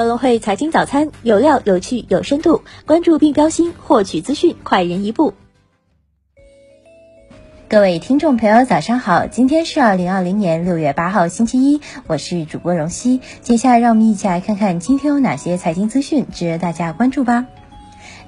格隆汇财经早餐有料、有趣、有深度，关注并标新，获取资讯快人一步。各位听众朋友，早上好！今天是二零二零年六月八号，星期一，我是主播荣熙。接下来让我们一起来看看今天有哪些财经资讯值得大家关注吧。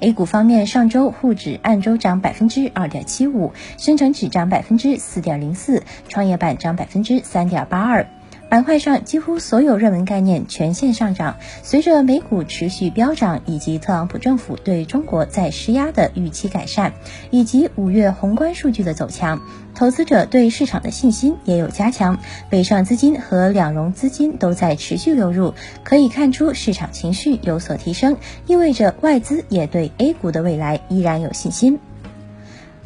A 股方面，上周沪指按周涨百分之二点七五，深成指涨百分之四点零四，创业板涨百分之三点八二。板块上几乎所有热门概念全线上涨，随着美股持续飙涨，以及特朗普政府对中国在施压的预期改善，以及五月宏观数据的走强，投资者对市场的信心也有加强，北上资金和两融资金都在持续流入，可以看出市场情绪有所提升，意味着外资也对 A 股的未来依然有信心。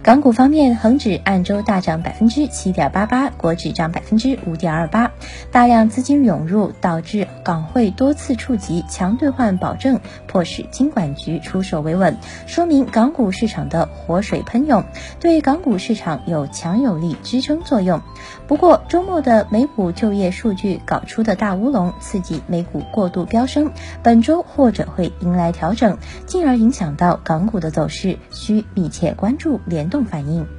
港股方面，恒指按周大涨百分之七点八八，国指涨百分之五点二八，大量资金涌入导致港汇多次触及强兑换保证，迫使金管局出手维稳，说明港股市场的活水喷涌，对港股市场有强有力支撑作用。不过，周末的美股就业数据搞出的大乌龙，刺激美股过度飙升，本周或者会迎来调整，进而影响到港股的走势，需密切关注联动。反应。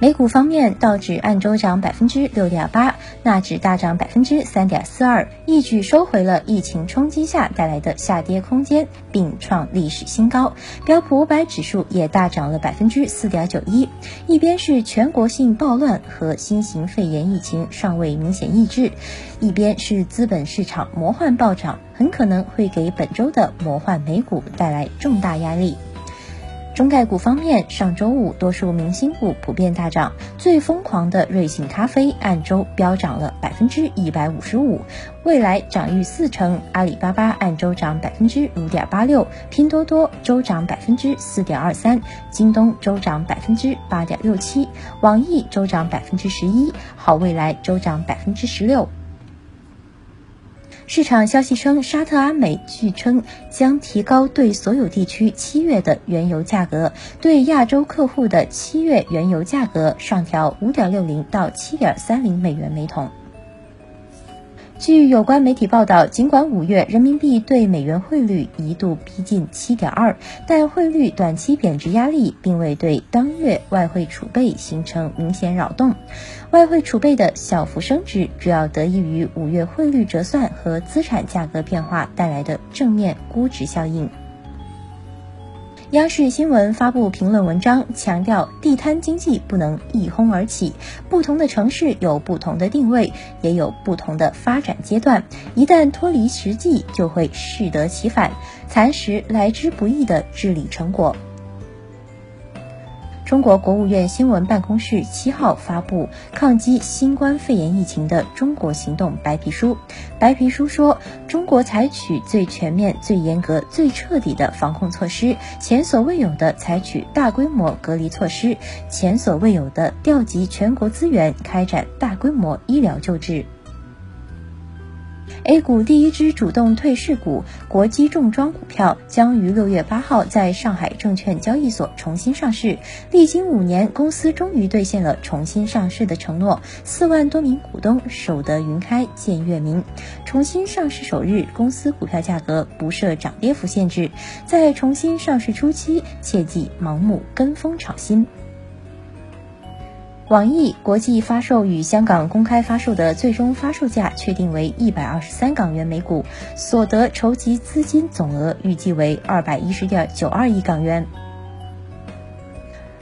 美股方面，道指按周涨百分之六点八，纳指大涨百分之三点四二，一举收回了疫情冲击下带来的下跌空间，并创历史新高。标普五百指数也大涨了百分之四点九一。一边是全国性暴乱和新型肺炎疫情尚未明显抑制，一边是资本市场魔幻暴涨，很可能会给本周的魔幻美股带来重大压力。中概股方面，上周五多数明星股普遍大涨，最疯狂的瑞幸咖啡按周飙涨了百分之一百五十五，未来涨逾四成，阿里巴巴按周涨百分之五点八六，拼多多周涨百分之四点二三，京东周涨百分之八点六七，网易周涨百分之十一，好未来周涨百分之十六。市场消息称，沙特阿美据称将提高对所有地区七月的原油价格，对亚洲客户的七月原油价格上调五点六零到七点三零美元每桶。据有关媒体报道，尽管五月人民币对美元汇率一度逼近七点二，但汇率短期贬值压力并未对当月外汇储备形成明显扰动。外汇储备的小幅升值，主要得益于五月汇率折算和资产价格变化带来的正面估值效应。央视新闻发布评论文章，强调地摊经济不能一哄而起，不同的城市有不同的定位，也有不同的发展阶段。一旦脱离实际，就会适得其反，蚕食来之不易的治理成果。中国国务院新闻办公室七号发布抗击新冠肺炎疫情的中国行动白皮书。白皮书说，中国采取最全面、最严格、最彻底的防控措施，前所未有的采取大规模隔离措施，前所未有的调集全国资源开展大规模医疗救治。A 股第一支主动退市股国基重装股票将于六月八号在上海证券交易所重新上市。历经五年，公司终于兑现了重新上市的承诺。四万多名股东守得云开见月明。重新上市首日，公司股票价格不设涨跌幅限制。在重新上市初期，切忌盲目跟风炒新。网易国际发售与香港公开发售的最终发售价确定为一百二十三港元每股，所得筹集资金总额预计为二百一十点九二亿港元。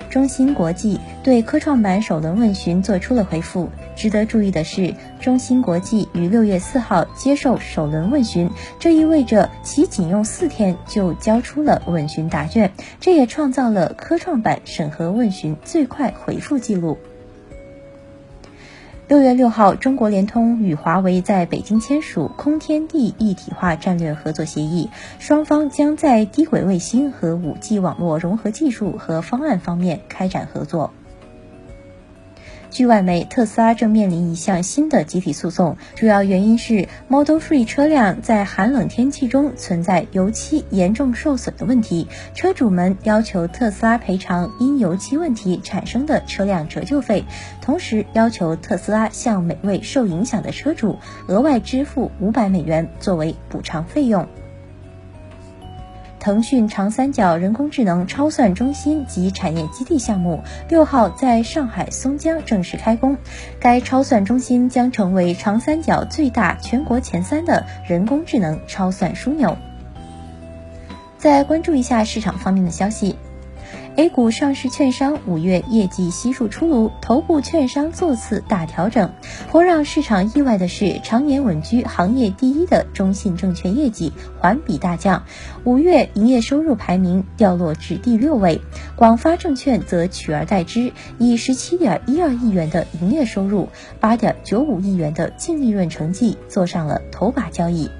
中芯国际对科创板首轮问询做出了回复。值得注意的是，中芯国际于六月四号接受首轮问询，这意味着其仅用四天就交出了问询答卷，这也创造了科创板审核问询最快回复记录。六月六号，中国联通与华为在北京签署空天地一体化战略合作协议，双方将在低轨卫星和 5G 网络融合技术和方案方面开展合作。据外媒，特斯拉正面临一项新的集体诉讼，主要原因是 Model 3车辆在寒冷天气中存在油漆严重受损的问题。车主们要求特斯拉赔偿因油漆问题产生的车辆折旧费，同时要求特斯拉向每位受影响的车主额外支付五百美元作为补偿费用。腾讯长三角人工智能超算中心及产业基地项目六号在上海松江正式开工。该超算中心将成为长三角最大、全国前三的人工智能超算枢纽。再关注一下市场方面的消息。A 股上市券商五月业绩悉数出炉，头部券商座次大调整。颇让市场意外的是，常年稳居行业第一的中信证券业绩环比大降，五月营业收入排名掉落至第六位。广发证券则取而代之，以十七点一二亿元的营业收入、八点九五亿元的净利润成绩，坐上了头把交椅。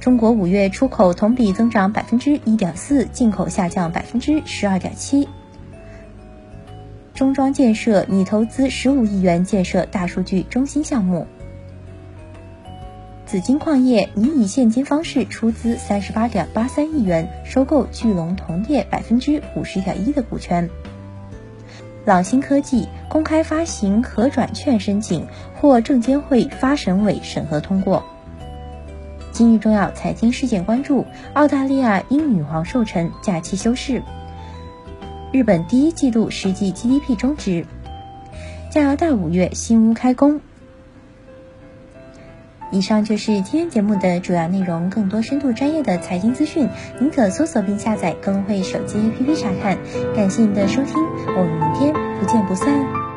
中国五月出口同比增长百分之一点四，进口下降百分之十二点七。中装建设拟投资十五亿元建设大数据中心项目。紫金矿业拟以现金方式出资三十八点八三亿元收购巨龙铜业百分之五十点一的股权。朗新科技公开发行可转券申请，获证监会发审委审核通过。今日重要财经事件关注：澳大利亚因女皇寿辰假期休市；日本第一季度实际 GDP 中值；加拿大五月新屋开工。以上就是今天节目的主要内容。更多深度专业的财经资讯，您可搜索并下载“更会手机 APP 查看。感谢您的收听，我们明天不见不散。